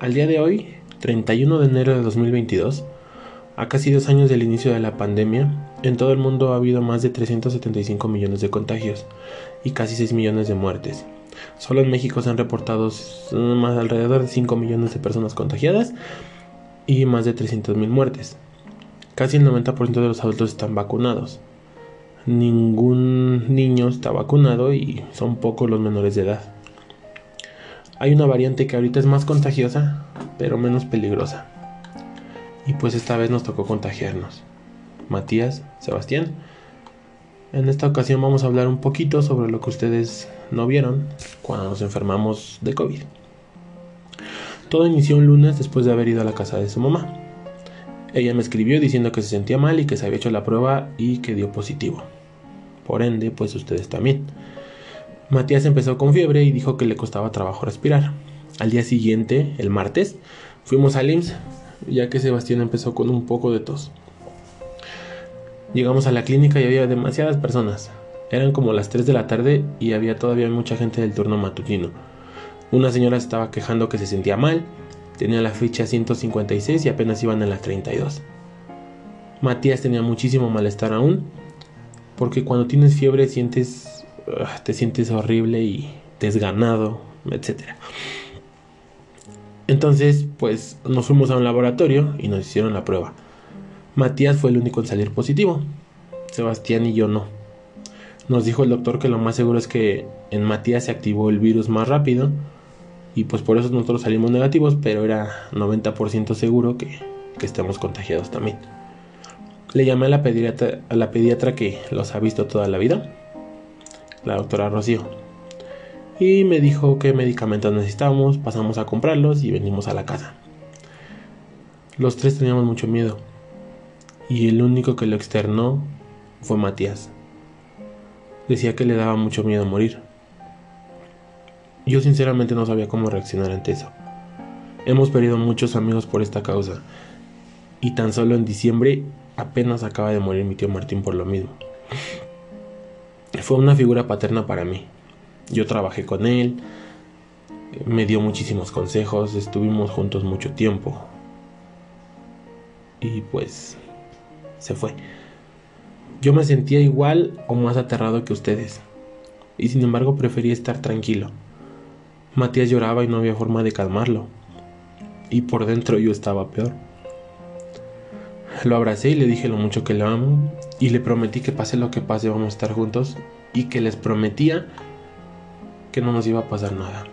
Al día de hoy, 31 de enero de 2022, a casi dos años del inicio de la pandemia, en todo el mundo ha habido más de 375 millones de contagios y casi 6 millones de muertes. Solo en México se han reportado más alrededor de 5 millones de personas contagiadas y más de 300 mil muertes. Casi el 90% de los adultos están vacunados. Ningún niño está vacunado y son pocos los menores de edad. Hay una variante que ahorita es más contagiosa, pero menos peligrosa. Y pues esta vez nos tocó contagiarnos. Matías, Sebastián. En esta ocasión vamos a hablar un poquito sobre lo que ustedes no vieron cuando nos enfermamos de COVID. Todo inició un lunes después de haber ido a la casa de su mamá. Ella me escribió diciendo que se sentía mal y que se había hecho la prueba y que dio positivo. Por ende, pues ustedes también. Matías empezó con fiebre y dijo que le costaba trabajo respirar. Al día siguiente, el martes, fuimos al IMSS, ya que Sebastián empezó con un poco de tos. Llegamos a la clínica y había demasiadas personas. Eran como las 3 de la tarde y había todavía mucha gente del turno matutino. Una señora estaba quejando que se sentía mal, tenía la ficha 156 y apenas iban en la 32. Matías tenía muchísimo malestar aún, porque cuando tienes fiebre sientes Ah, te sientes horrible y desganado, etc. Entonces, pues nos fuimos a un laboratorio y nos hicieron la prueba. Matías fue el único en salir positivo. Sebastián y yo no. Nos dijo el doctor que lo más seguro es que en Matías se activó el virus más rápido y pues por eso nosotros salimos negativos, pero era 90% seguro que, que estemos contagiados también. Le llamé a la, pediatra, a la pediatra que los ha visto toda la vida la doctora Rocío. Y me dijo qué medicamentos necesitábamos, pasamos a comprarlos y venimos a la casa. Los tres teníamos mucho miedo. Y el único que lo externó fue Matías. Decía que le daba mucho miedo morir. Yo sinceramente no sabía cómo reaccionar ante eso. Hemos perdido muchos amigos por esta causa. Y tan solo en diciembre apenas acaba de morir mi tío Martín por lo mismo. Fue una figura paterna para mí. Yo trabajé con él, me dio muchísimos consejos, estuvimos juntos mucho tiempo. Y pues se fue. Yo me sentía igual o más aterrado que ustedes. Y sin embargo preferí estar tranquilo. Matías lloraba y no había forma de calmarlo. Y por dentro yo estaba peor. Lo abracé y le dije lo mucho que le amo y le prometí que pase lo que pase vamos a estar juntos y que les prometía que no nos iba a pasar nada.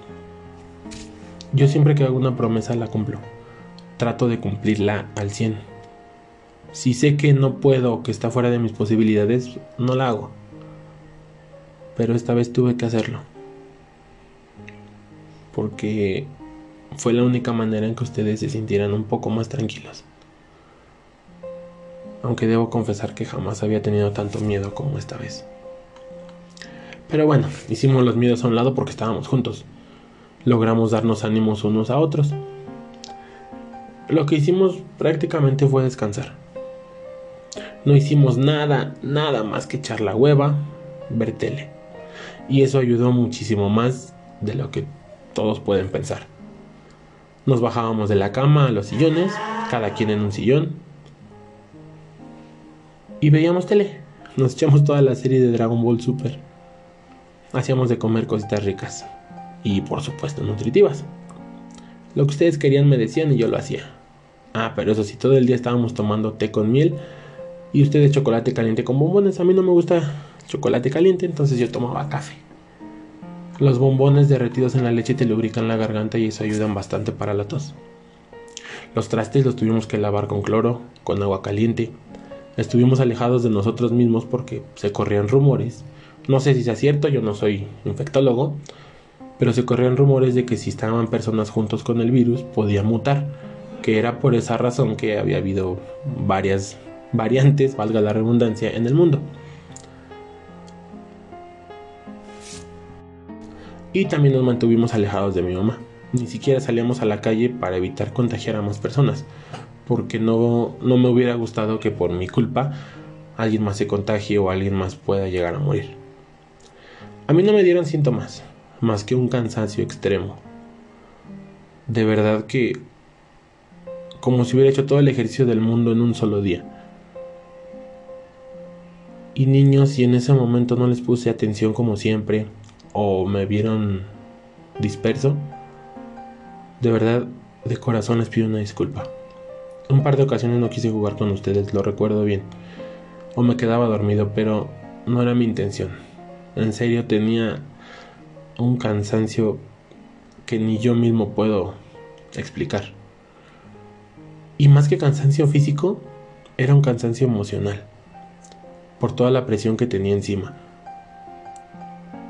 Yo siempre que hago una promesa la cumplo. Trato de cumplirla al 100. Si sé que no puedo o que está fuera de mis posibilidades, no la hago. Pero esta vez tuve que hacerlo. Porque fue la única manera en que ustedes se sintieran un poco más tranquilos aunque debo confesar que jamás había tenido tanto miedo como esta vez. Pero bueno, hicimos los miedos a un lado porque estábamos juntos. Logramos darnos ánimos unos a otros. Lo que hicimos prácticamente fue descansar. No hicimos nada, nada más que echar la hueva, ver tele. Y eso ayudó muchísimo más de lo que todos pueden pensar. Nos bajábamos de la cama a los sillones, cada quien en un sillón, y veíamos tele. Nos echamos toda la serie de Dragon Ball Super. Hacíamos de comer cositas ricas. Y por supuesto nutritivas. Lo que ustedes querían me decían y yo lo hacía. Ah, pero eso sí, todo el día estábamos tomando té con miel. Y ustedes chocolate caliente con bombones. A mí no me gusta chocolate caliente, entonces yo tomaba café. Los bombones derretidos en la leche te lubrican la garganta y eso ayudan bastante para la tos. Los trastes los tuvimos que lavar con cloro, con agua caliente Estuvimos alejados de nosotros mismos porque se corrían rumores. No sé si sea cierto, yo no soy infectólogo, pero se corrían rumores de que si estaban personas juntos con el virus podía mutar, que era por esa razón que había habido varias variantes, valga la redundancia, en el mundo. Y también nos mantuvimos alejados de mi mamá. Ni siquiera salíamos a la calle para evitar contagiar a más personas, porque no, no me hubiera gustado que por mi culpa alguien más se contagie o alguien más pueda llegar a morir. A mí no me dieron síntomas, más que un cansancio extremo. De verdad que como si hubiera hecho todo el ejercicio del mundo en un solo día. Y niños, y en ese momento no les puse atención como siempre, o me vieron disperso, de verdad, de corazón les pido una disculpa. Un par de ocasiones no quise jugar con ustedes, lo recuerdo bien. O me quedaba dormido, pero no era mi intención. En serio tenía un cansancio que ni yo mismo puedo explicar. Y más que cansancio físico, era un cansancio emocional, por toda la presión que tenía encima.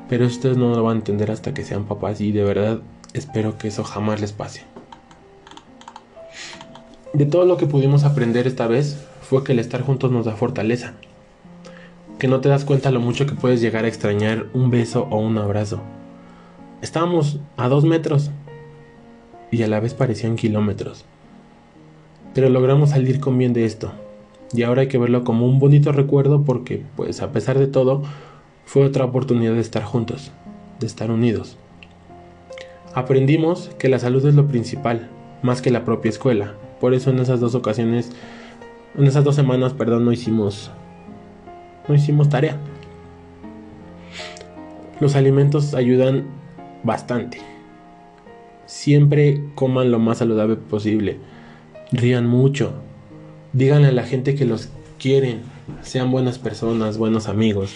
Pero ustedes no lo van a entender hasta que sean papás y de verdad espero que eso jamás les pase. De todo lo que pudimos aprender esta vez fue que el estar juntos nos da fortaleza. Que no te das cuenta lo mucho que puedes llegar a extrañar un beso o un abrazo. Estábamos a dos metros y a la vez parecían kilómetros. Pero logramos salir con bien de esto. Y ahora hay que verlo como un bonito recuerdo porque, pues a pesar de todo, fue otra oportunidad de estar juntos, de estar unidos. Aprendimos que la salud es lo principal, más que la propia escuela. Por eso en esas dos ocasiones, en esas dos semanas, perdón, no hicimos, no hicimos tarea. Los alimentos ayudan bastante. Siempre coman lo más saludable posible rían mucho, díganle a la gente que los quieren, sean buenas personas, buenos amigos,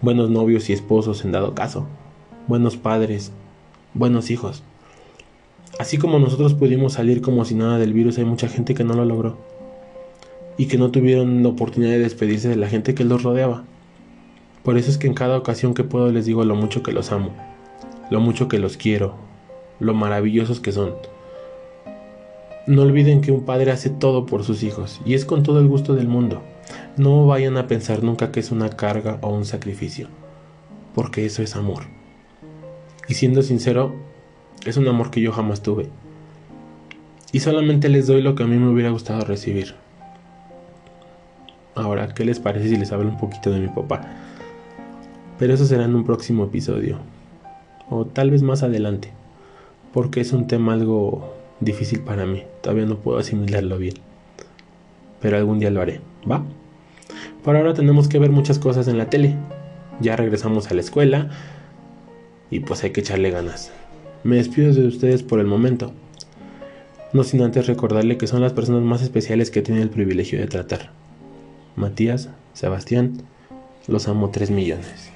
buenos novios y esposos en dado caso, buenos padres, buenos hijos. Así como nosotros pudimos salir como si nada del virus, hay mucha gente que no lo logró y que no tuvieron la oportunidad de despedirse de la gente que los rodeaba. Por eso es que en cada ocasión que puedo les digo lo mucho que los amo, lo mucho que los quiero, lo maravillosos que son. No olviden que un padre hace todo por sus hijos y es con todo el gusto del mundo. No vayan a pensar nunca que es una carga o un sacrificio, porque eso es amor. Y siendo sincero, es un amor que yo jamás tuve. Y solamente les doy lo que a mí me hubiera gustado recibir. Ahora, ¿qué les parece si les hablo un poquito de mi papá? Pero eso será en un próximo episodio. O tal vez más adelante. Porque es un tema algo difícil para mí. Todavía no puedo asimilarlo bien. Pero algún día lo haré, ¿va? Por ahora tenemos que ver muchas cosas en la tele. Ya regresamos a la escuela y pues hay que echarle ganas. Me despido de ustedes por el momento. No sin antes recordarle que son las personas más especiales que tiene el privilegio de tratar. Matías, Sebastián, los amo 3 millones.